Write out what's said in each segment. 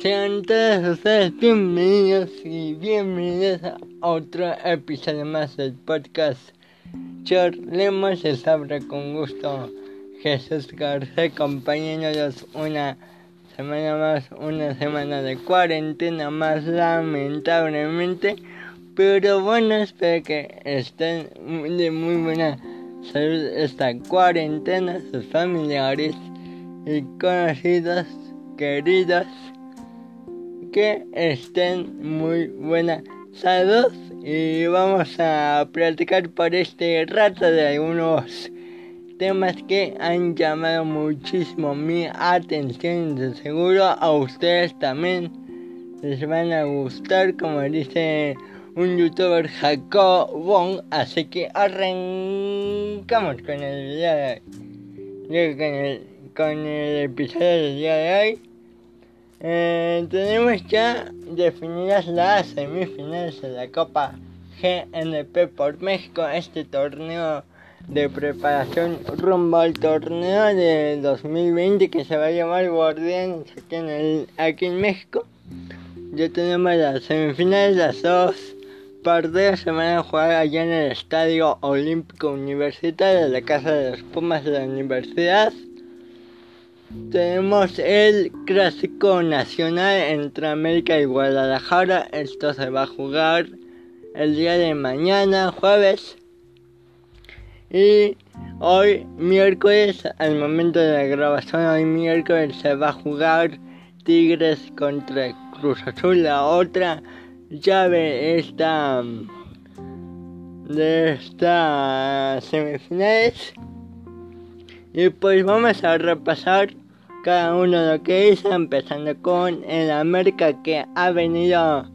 Sean todos ustedes bienvenidos y bienvenidos a otro episodio más del podcast. Charlemos habla con gusto Jesús García, acompañándolos una semana más, una semana de cuarentena más, lamentablemente. Pero bueno, espero que estén de muy buena salud esta cuarentena, sus familiares y conocidos, queridos, que estén muy buena salud y vamos a platicar por este rato de algunos temas que han llamado muchísimo mi atención. De seguro a ustedes también les van a gustar como dice un youtuber Jacob Wong, así que arrancamos con el día de hoy, con el, con el episodio del día de hoy. Eh, tenemos ya definidas las semifinales de la Copa GNP por México, este torneo de preparación rumbo al torneo de 2020 que se va a llamar Guardianes aquí en, el, aquí en México. Ya tenemos las semifinales, las dos partidos se van a jugar allá en el Estadio Olímpico Universitario de la Casa de los Pumas de la Universidad. Tenemos el Clásico Nacional entre América y Guadalajara. Esto se va a jugar el día de mañana, jueves. Y hoy, miércoles, al momento de la grabación, hoy miércoles se va a jugar Tigres contra Cruz Azul, la otra llave esta de esta semifinales y pues vamos a repasar cada uno lo que hizo empezando con el América que ha venido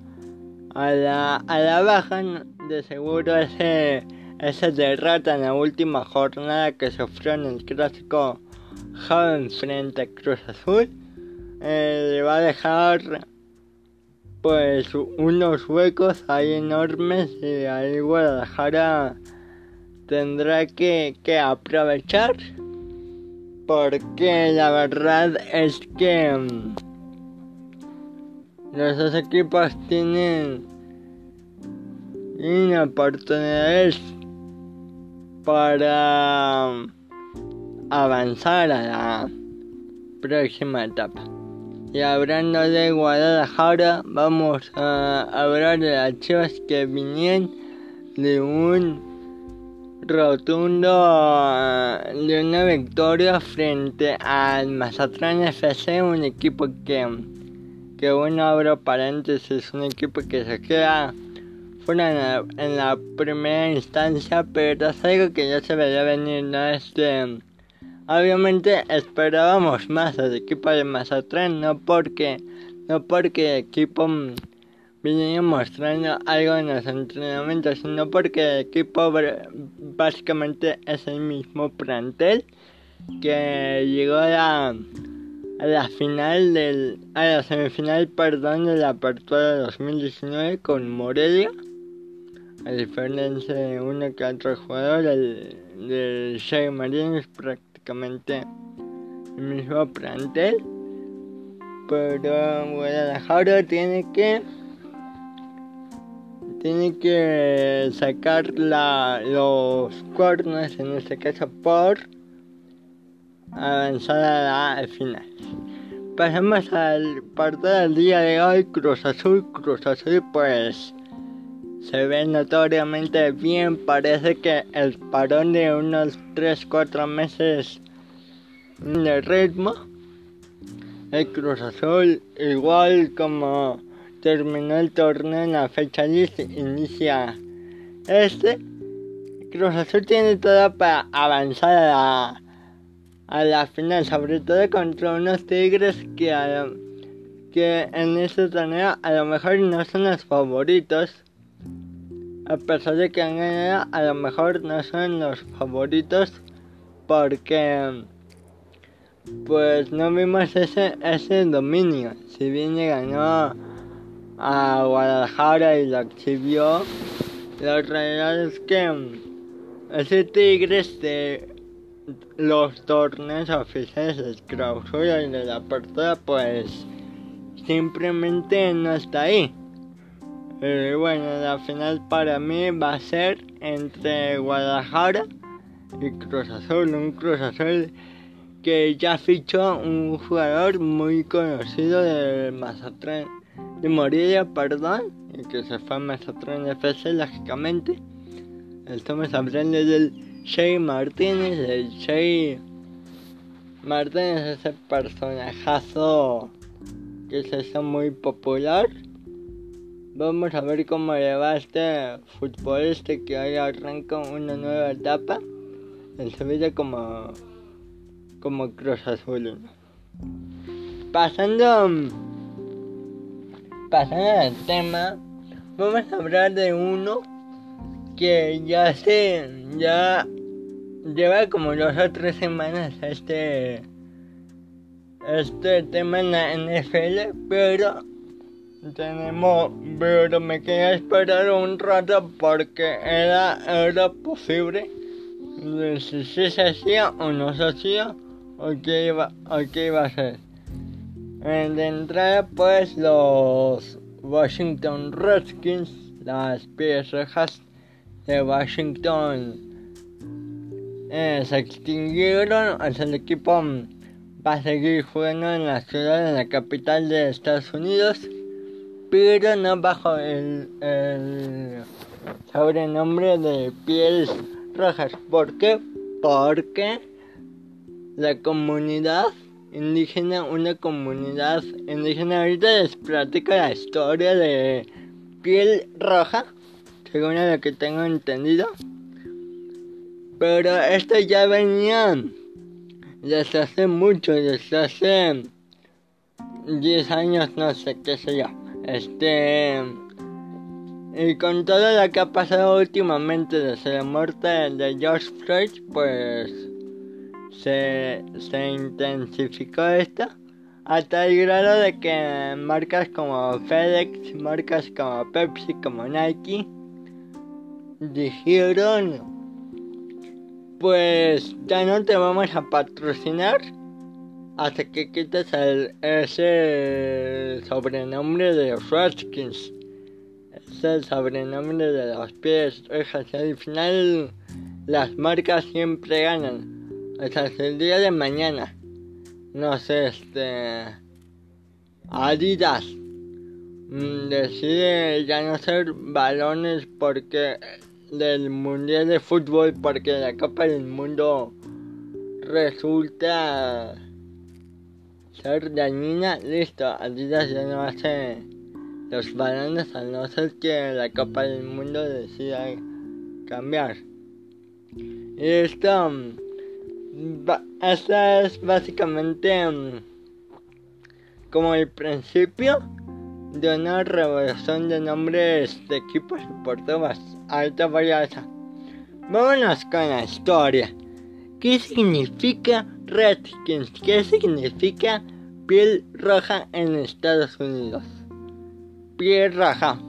a la, a la baja de seguro ese esa derrota en la última jornada que sufrió en el clásico joven frente a Cruz Azul eh, le va a dejar pues unos huecos ahí enormes y ahí Guadalajara tendrá que, que aprovechar porque la verdad es que los dos equipos tienen, oportunidades para avanzar a la próxima etapa. Y hablando de Guadalajara, vamos a hablar de las chivas que vinieron de un rotundo de una victoria frente al Mazatlán FC, un equipo que, que bueno, abro paréntesis, un equipo que se queda fuera en la, primera instancia, pero es algo que ya se veía venir, ¿no? Este Obviamente esperábamos más del equipo de Mazatlán, no porque, no porque equipo venía mostrando algo en los entrenamientos, sino porque el equipo básicamente es el mismo plantel que llegó a la, a la final del, a la semifinal, perdón, de la apertura de 2019 con Morelia, a diferencia de uno que otro jugador, el del Shea Marines prácticamente el mismo plantel. Pero Guadalajara tiene que tiene que sacar la, los cuernos, en este caso por avanzar a la final. Pasamos al partido del día de hoy, Cruz Azul, Cruz Azul pues se ve notoriamente bien. Parece que el parón de unos 3-4 meses de ritmo. El Cruz Azul, igual como terminó el torneo en la fecha inicia este. Cruz Azul tiene todo para avanzar a la, a la final, sobre todo contra unos Tigres que, que en este torneo a lo mejor no son los favoritos a pesar de que han ganado, a lo mejor no son los favoritos porque pues no vimos ese, ese dominio. Si bien ganó a Guadalajara y lo exhibió, la realidad es que ese Tigres de los torneos oficiales de clausura y de la apertura pues simplemente no está ahí. Eh, bueno, la final para mí va a ser entre Guadalajara y Cruz Azul, un Cruz Azul que ya fichó un jugador muy conocido de Mazatlán, de Morelia, perdón, y que se fue a Mazatlán FC, lógicamente. Estamos hablando del Shea Martínez, el Shea Martínez, ese personajazo que se hizo muy popular. Vamos a ver cómo le va a este futbolista que hoy arranca una nueva etapa en su vida como, como Cruz Azul. Pasando, pasando al tema, vamos a hablar de uno que ya se, ya lleva como dos o tres semanas este, este tema en la NFL, pero tenemos, pero me quería esperar un rato porque era, era posible si se hacía o no se hacía o qué iba, o qué iba a ser. De entrada pues los Washington Redskins, las rojas de Washington eh, se extinguieron, el equipo va a seguir jugando en la ciudad, en la capital de Estados Unidos, pero no bajo el, el sobrenombre de pies rojas. ¿Por qué? Porque la comunidad indígena, una comunidad indígena, ahorita les platico la historia de piel roja, según lo que tengo entendido. Pero esto ya venía desde hace mucho, desde hace 10 años, no sé qué sé yo. Este y con todo lo que ha pasado últimamente desde la muerte de George Floyd, pues se, se intensificó esto hasta el grado de que marcas como FedEx, marcas como Pepsi, como Nike, dijeron, pues ya no te vamos a patrocinar hasta que quites el, ese sobrenombre de Redskins el sobrenombre de los pies y Al final, las marcas siempre ganan. Hasta el día de mañana. No sé, este. Adidas mm, decide ya no ser balones porque del mundial de fútbol porque la Copa del Mundo resulta ser dañina, listo, Adidas ya no hace los balones al no ser que la Copa del Mundo decida cambiar. Y esto, mm, esta es básicamente mm, como el principio de una revolución de nombres de equipos deportivos. Ahorita voy a esa. Vámonos con la historia. ¿Qué significa Redskins? ¿Qué significa piel roja en Estados Unidos? raja.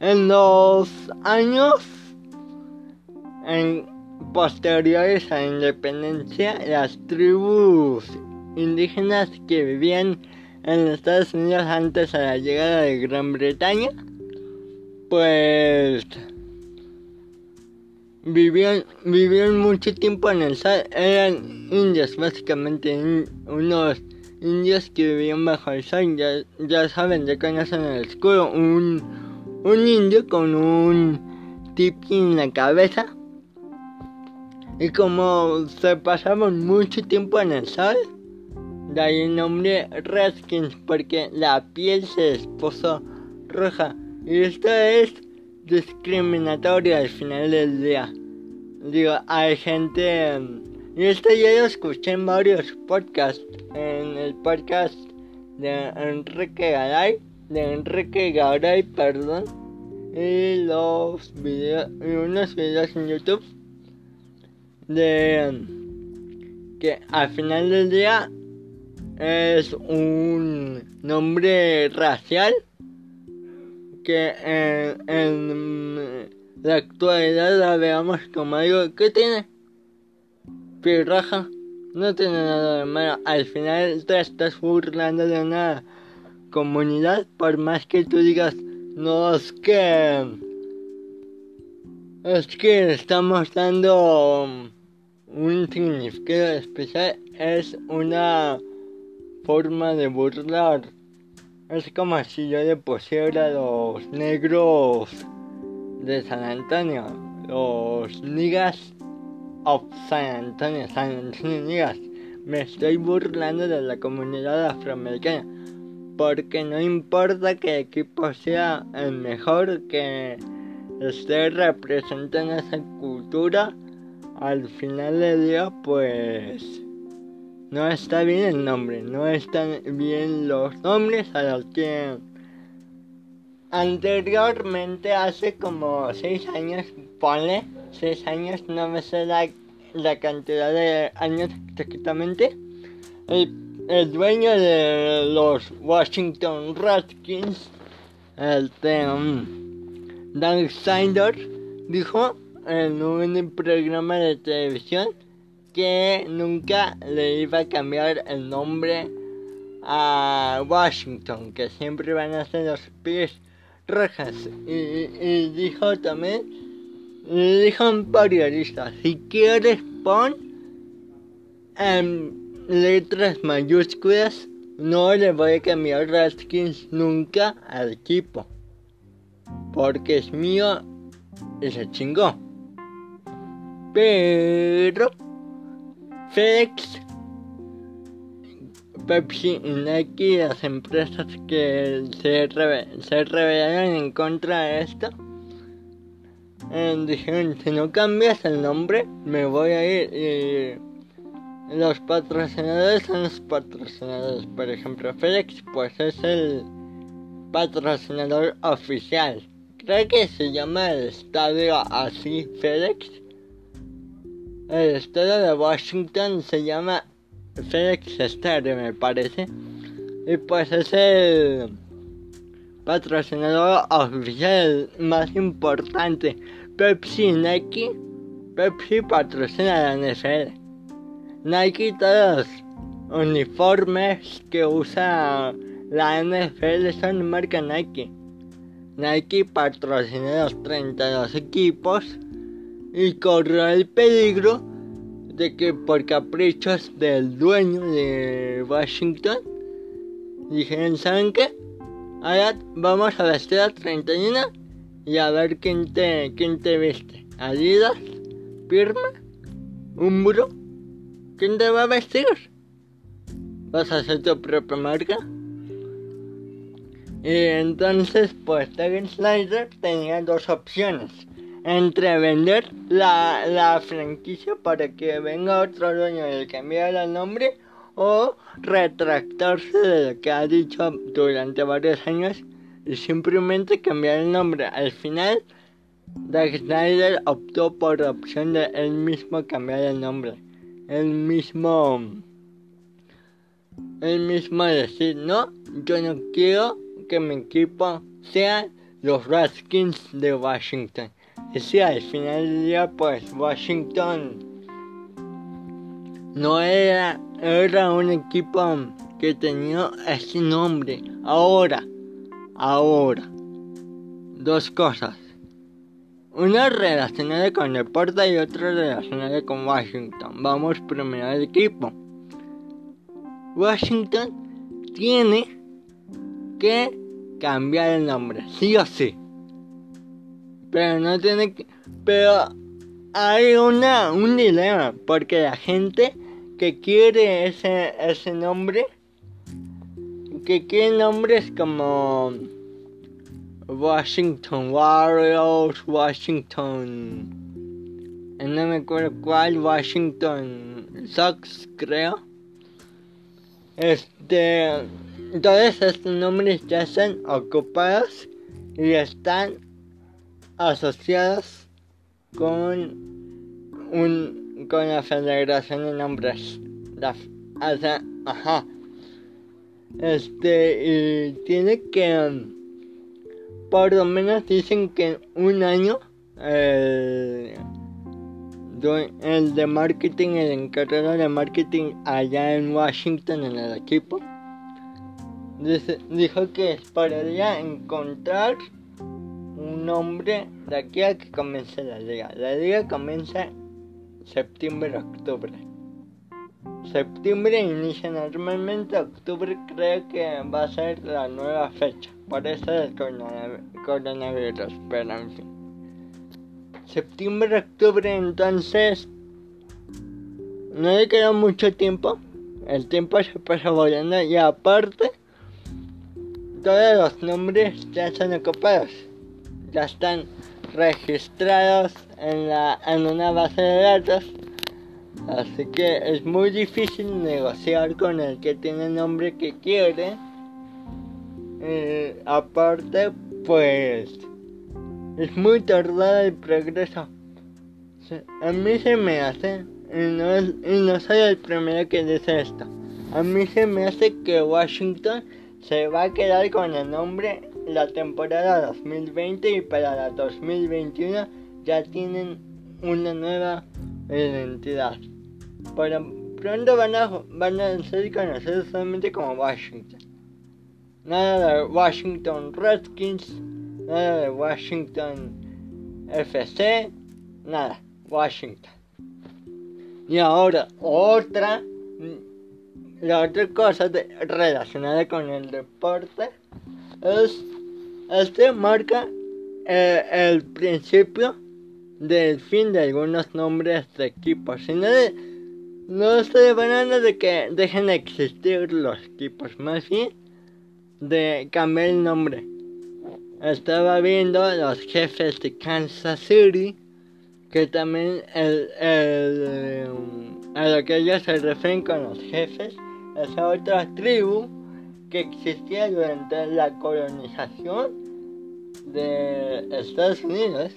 En los años en posteriores a la independencia, las tribus indígenas que vivían en Estados Unidos antes de la llegada de Gran Bretaña, pues vivían, vivían mucho tiempo en el sol, eran indios, básicamente unos indios que vivían bajo el sol, ya, ya saben, ya conocen el escudo, un, un indio con un tipi en la cabeza. Y como se pasaban mucho tiempo en el sol, de ahí el nombre Redskins, porque la piel se puso roja. Y esto es discriminatorio al final del día. Digo, hay gente y esto ya lo escuché en varios podcasts. En el podcast de Enrique Garay, de Enrique Garay, perdón. Y los videos, y unos videos en YouTube. De que al final del día es un nombre racial que en, la actualidad la veamos como algo que tiene raja no tiene nada de malo. Al final te estás burlando de una comunidad, por más que tú digas, no es que es que estamos dando un significado especial, es una forma de burlar. Es como si yo le pusiera los negros de San Antonio, los niggas of San Antonio, San Antonio niggas. Me estoy burlando de la comunidad afroamericana, porque no importa que equipo sea el mejor que esté representando esa cultura, al final del día pues no está bien el nombre, no están bien los nombres a los que anteriormente hace como 6 años, ponle 6 años, no me sé la, la cantidad de años exactamente, el, el, dueño de los Washington Redskins, el. Um, Dan Snyder dijo en un programa de televisión que nunca le iba a cambiar el nombre a Washington, que siempre van a ser los pies rojas. Y, dijo también, le dijo un periodista, si quieres pon en letras mayúsculas, no le voy a cambiar Redskins nunca al equipo porque es mío y se chingó. Pero FedEx, Pepsi y Nike, las empresas que se, se rebelaron en contra de esto, eh, dijeron, si no cambias el nombre, me voy a ir. Y los patrocinadores son los patrocinadores. Por ejemplo, FedEx, pues es el patrocinador oficial Creo que se llama el estadio así FedEx. El estadio de Washington se llama FedEx Stadium, me parece. Y pues es el patrocinador oficial más importante. Pepsi Nike. Pepsi patrocina la NFL. Nike todos los uniformes que usa la NFL son marca Nike. Nike patrocinó los 32 equipos y corrió el peligro de que por caprichos del dueño de Washington dijeron, ¿saben qué? Ahora vamos a vestir a 31 y a ver quién te, quién te viste. Adidas, Firma, Umbro, ¿quién te va a vestir? ¿Vas a hacer tu propia marca? Y entonces, pues Terry Snyder tenía dos opciones. Entre vender la, la franquicia para que venga otro dueño y cambiar el nombre o retractarse de lo que ha dicho durante varios años y simplemente cambiar el nombre. Al final, Zack Snyder optó por la opción de él mismo cambiar el nombre. Él mismo. Él mismo decir, no, yo no quiero que mi equipo sea los Redskins de Washington. Y si al final del día, pues Washington no era, era un equipo que tenía ese nombre. Ahora, ahora, dos cosas. Una relacionada con deporte y otra relacionada con Washington. Vamos primero al equipo. Washington tiene que cambiar el nombre, sí o sí. Pero no tiene que... Pero hay una, un dilema, porque la gente que quiere ese, ese nombre, que quiere nombres como Washington Warriors, Washington, no me acuerdo cuál, Washington Sox creo. Este, todos estos nombres ya están ocupados y están asociados con un con la Federación de Nombres. La, ajá. Este, y tiene que, por lo menos dicen que un año, el, el de marketing, el encargado de marketing allá en Washington, en el equipo, dijo que esperaría encontrar un nombre de aquí a que comience la liga. La liga comienza septiembre-octubre. Septiembre inicia normalmente, octubre creo que va a ser la nueva fecha. Por eso el coronavirus, pero en fin. Septiembre-octubre entonces no le quedó mucho tiempo. El tiempo se pasó volando y aparte todos los nombres ya son ocupados. Ya están registrados en, la, en una base de datos. Así que es muy difícil negociar con el que tiene el nombre que quiere. Eh, aparte, pues es muy tardado el progreso. A mí se me hace, y no, y no soy el primero que dice esto, a mí se me hace que Washington se va a quedar con el nombre la temporada 2020 y para la 2021 ya tienen una nueva identidad. Pero pronto van a, van a ser conocidos solamente como Washington. Nada de Washington Redskins, nada de Washington FC, nada, Washington. Y ahora otra, la otra cosa relacionada con el deporte es este marca eh, el principio del fin de algunos nombres de equipos. Si no, no estoy hablando de que dejen de existir los equipos, más bien de cambiar el nombre. Estaba viendo los jefes de Kansas City, que también el, el, a lo que ellos se refieren con los jefes, es otra tribu que existía durante la colonización de Estados Unidos,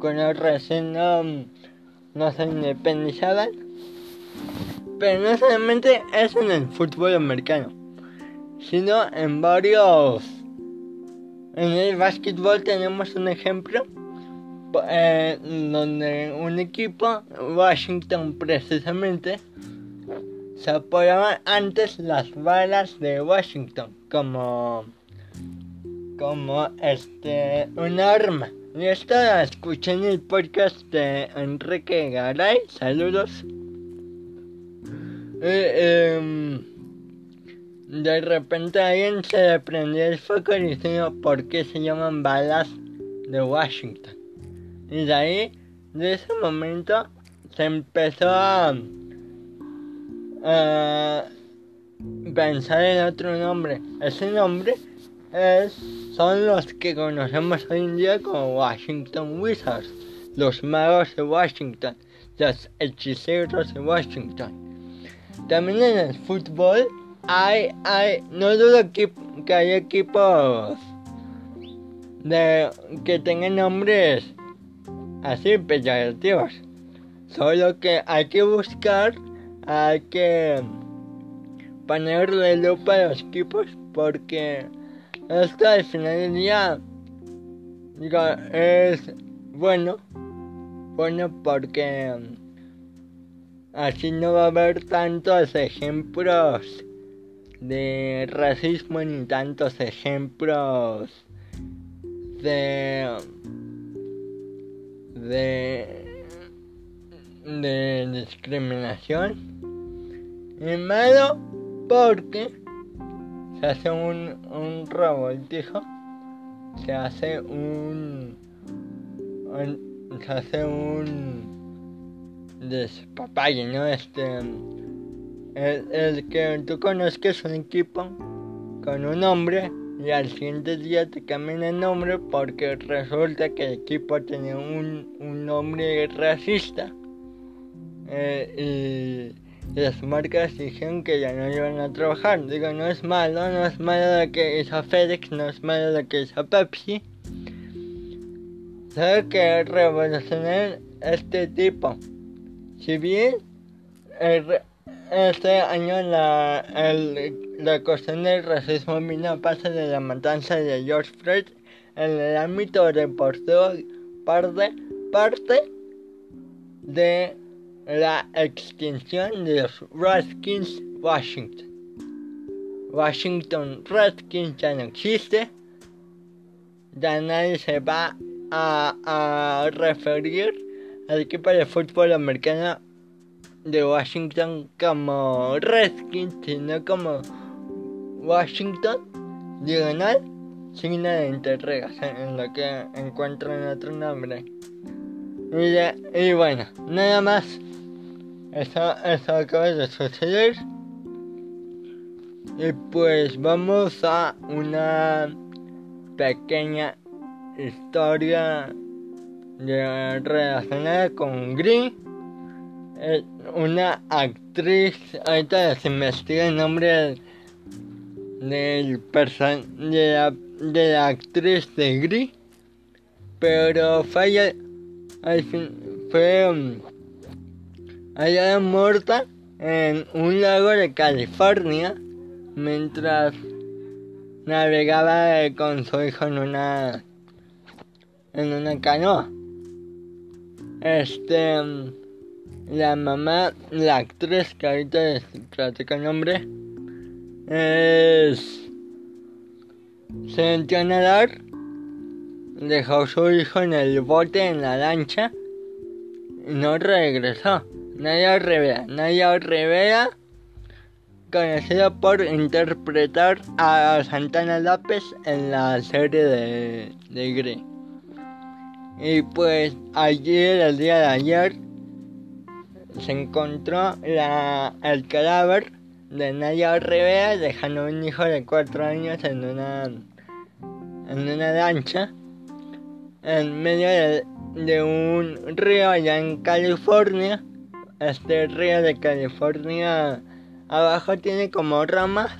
cuando recién no, no se independizaban. Pero no solamente es en el fútbol americano, sino en varios... En el básquetbol tenemos un ejemplo eh, donde un equipo, Washington precisamente, se apoyaban antes las balas de Washington como como este un arma. Y esto lo escuché en el podcast de Enrique Garay. Saludos. Em, de repente alguien se le prendió el foco diciendo por qué se llaman balas de Washington. Y de ahí, de ese momento, se empezó a uh, pensar en otro nombre. Ese nombre es, son los que conocemos hoy en día como Washington Wizards, los magos de Washington, los hechiceros de Washington. También en el fútbol hay, hay, no dudo que, que hay equipos de, que tengan nombres así peyorativos. Solo que hay que buscar hay que ponerle lupa a los equipos porque esto al final del día es bueno bueno porque así no va a haber tantos ejemplos de racismo ni tantos ejemplos de de de discriminación y malo porque se hace un, un revoltijo, se hace un, se hace un despapalle, ¿no? Este, el, el que tú conozcas un equipo con un nombre y al siguiente día te cambian el nombre porque resulta que el equipo tenía un, un nombre racista eh, y las marcas dijeron que ya no iban a trabajar. Digo, no es malo, no es malo lo que hizo FedEx, no es malo lo que hizo Pepsi. Solo que revolucionar este tipo. Si bien este año la, la cuestión del racismo vino a pasar de la matanza de George Floyd en el ámbito deportivo parte, parte de la extinción de los Redskins Washington. Washington Redskins ya no existe. Ya nadie se va a, a referir al equipo de fútbol americano de Washington como Redskins, sino como Washington, diagonal, signo de interrogas en lo que encuentran otro nombre. Y, y bueno, nada más. Eso, acaba de suceder. Y pues vamos a una pequeña historia relacionada con Green. una actriz, ahorita se investiga el nombre del, person, de, la, de la actriz de Gris, pero fue al fin, fue hallada muerta en un lago de California mientras navegaba con su hijo en una en una canoa. Este la mamá, la actriz que ahorita les platico el nombre, es se entiende a nadar, dejó a su hijo en el bote en la lancha y no regresó. Nadie revela, nadie revela conocido por interpretar a Santana López en la serie de, de Grey. Y pues ayer, el día de ayer, se encontró el cadáver de Naya Rivera dejando un hijo de cuatro años en una en una lancha en medio de un río allá en California. Este río de California abajo tiene como ramas,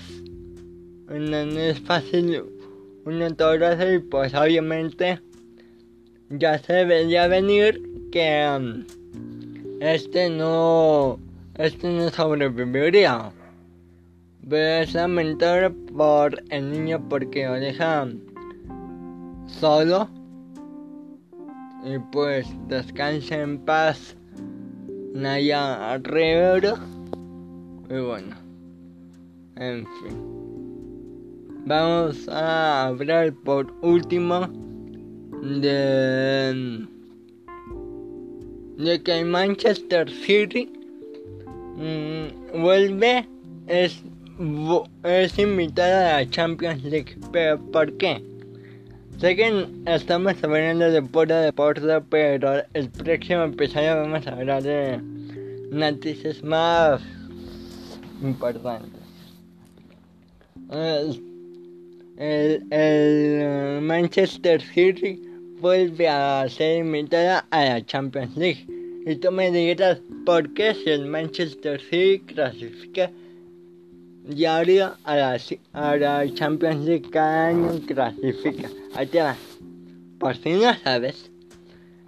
no es fácil uno y pues obviamente ya se veía venir que um, este no este no sobreviviría. Pero es lamentable por el niño porque lo deja solo. Y pues descanse en paz Naya Rivera. Y bueno, en fin. Vamos a hablar por último de, de que Manchester City mm, vuelve, es, es invitada a la Champions League. ¿Pero por qué? Sé que estamos hablando de pura deporte, pero el próximo episodio vamos a hablar de noticias más importantes. El, el, Manchester City vuelve a ser invitada a la Champions League. Y tú me dirás, ¿por qué si el Manchester City clasifica diario a la, a la Champions League cada año clasifica? Ahí te. Por si no sabes,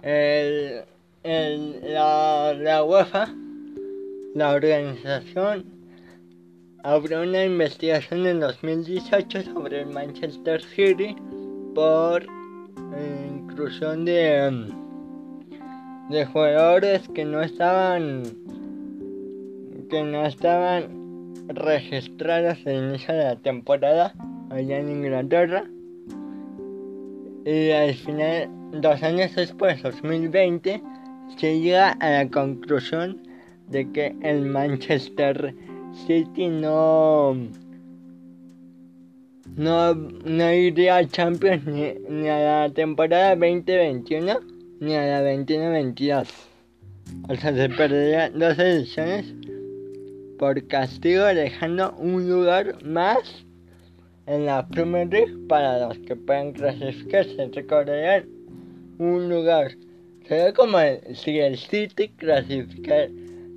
el, el, la, la UEFA, la organización abrió una investigación en 2018 sobre el Manchester City por inclusión de, de jugadores que no estaban que no estaban registrados al inicio de la temporada allá en Inglaterra y al final dos años después 2020 se llega a la conclusión de que el Manchester City no no, no iría a Champions ni, a la temporada 2021 ni a la 21-22. O sea, se perdería dos ediciones por castigo dejando un lugar más en la Premier League para los que puedan clasificarse. Recordarían un lugar. Sería como si el City clasificara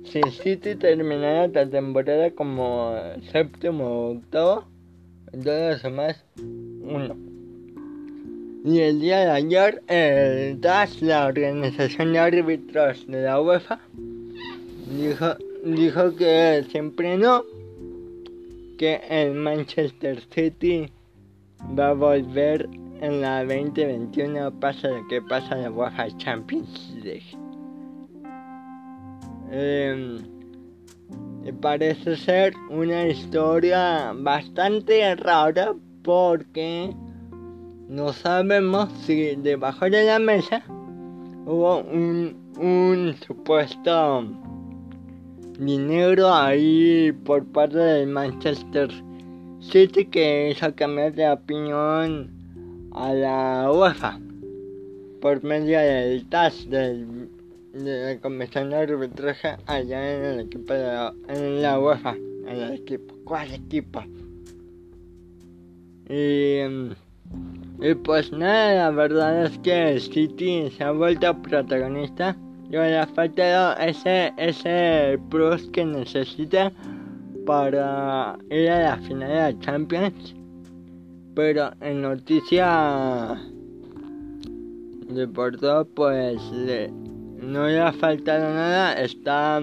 si City terminara la temporada como séptimo o octavo, entonces más uno. Y el día de ayer, el DAS, la organización de árbitros de la UEFA, dijo, dijo que siempre no, que el Manchester City va a volver en la 2021 pasa lo que pasa en la UEFA Champions League. Em, parece ser una historia bastante rara porque no sabemos si debajo de la mesa hubo un, un supuesto dinero ahí por parte del Manchester City que hizo cambiar de opinión a la UEFA por medio del TAS del de la comisión de arbitraje allá en el equipo de la, en la UEFA, en el equipo, ¿cuál equipo? Y, y pues nada, la verdad es que el City se ha vuelto protagonista. Le ha faltado ese, ese plus que necesita para ir a la final de la Champions. Pero en noticia de Porto, pues no le ha faltado nada. Está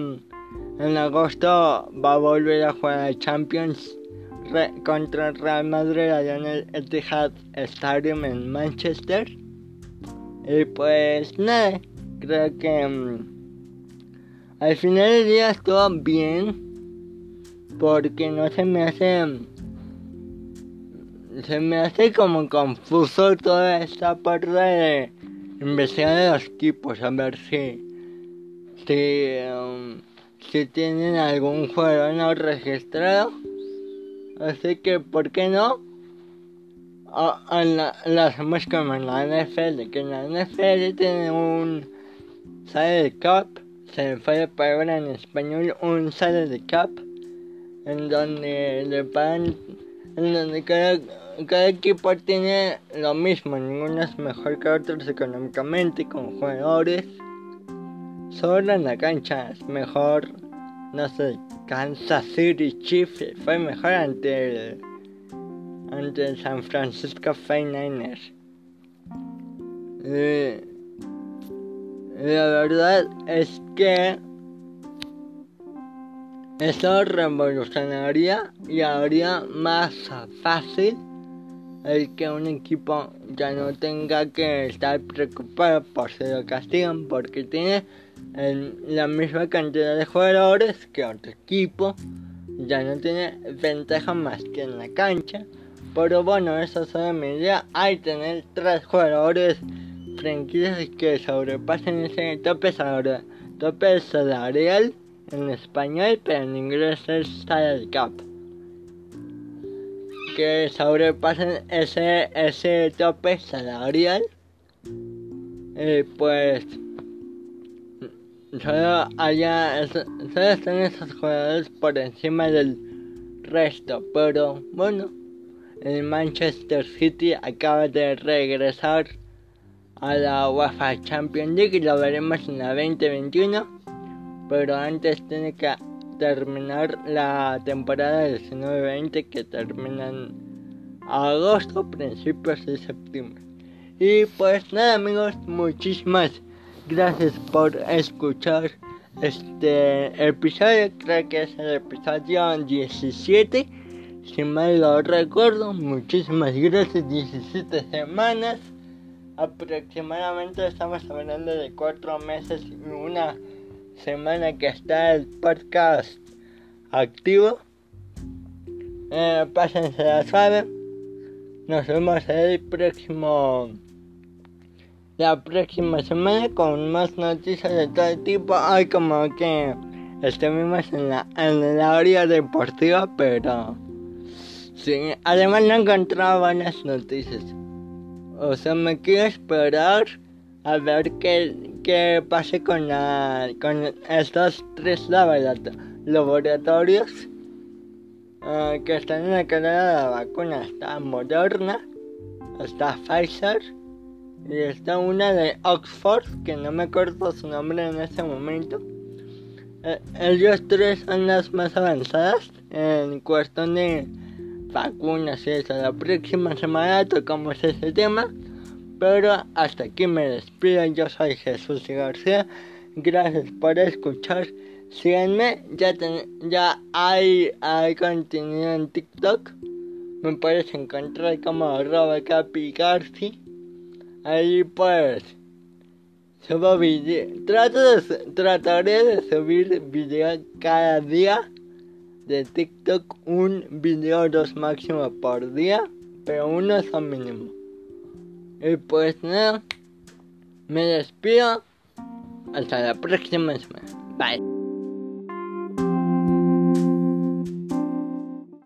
en agosto, va a volver a jugar a Champions contra el Real Madrid allá en el Etihad Stadium en Manchester. Y pues nada, creo que mm, al final del día estuvo bien. Porque no se me hace. Se me hace como confuso toda esta parte de investigar los equipos a ver si si, um, si tienen algún juego no registrado así que por qué no a, la, lo hacemos como en la NFL que en la NFL tiene un de cup se fue palabra en español un de cup en donde le pagan en donde cada equipo tiene lo mismo, ninguno es mejor que otros económicamente, con jugadores. Solo en la cancha es mejor, no sé, Kansas City Chiefs fue mejor ante el, ante el San Francisco 49ers. La verdad es que eso revolucionaría y haría más fácil el que un equipo ya no tenga que estar preocupado por si lo castigan porque tiene la misma cantidad de jugadores que otro equipo ya no tiene ventaja más que en la cancha. Pero bueno eso solo me idea. Hay tener tres jugadores franquicias que sobrepasen ese tope, tope salarial en español pero en inglés es salary cap. Que sobrepasen ese, ese tope salarial, eh, pues solo haya solo están esos jugadores por encima del resto, pero bueno, el Manchester City acaba de regresar a la UEFA Champions League y lo veremos en la 2021, pero antes tiene que terminar la temporada 19-20 que termina en agosto, principios de septiembre. Y pues nada amigos, muchísimas gracias por escuchar este episodio, creo que es el episodio 17, si mal lo recuerdo, muchísimas gracias, 17 semanas, aproximadamente estamos hablando de 4 meses y una semana que está el podcast activo. Eh, pásense la suave. Nos vemos el próximo. La próxima semana con más noticias de todo tipo. Hay como que estuvimos en la, en la orilla deportiva, pero. Sí, además no encontraba buenas noticias. O sea, me quiero esperar a ver qué, qué pase con, la, con estos tres laboratorios uh, que están en la carrera de la vacuna. Está Moderna, está Pfizer y está una de Oxford, que no me acuerdo su nombre en este momento. Eh, ellos tres son las más avanzadas en cuestión de vacunas y eso. La próxima semana tocamos ese tema. Pero hasta aquí me despido. Yo soy Jesús García. Gracias por escuchar. Síganme. Ya, ya hay, hay contenido en TikTok. Me puedes encontrar como arroba capigarci. Ahí pues subo video. Trato de, trataré de subir video cada día. De TikTok un video dos máximo por día, pero uno son mínimo. Y pues nada, me despido. Hasta la próxima semana. Bye.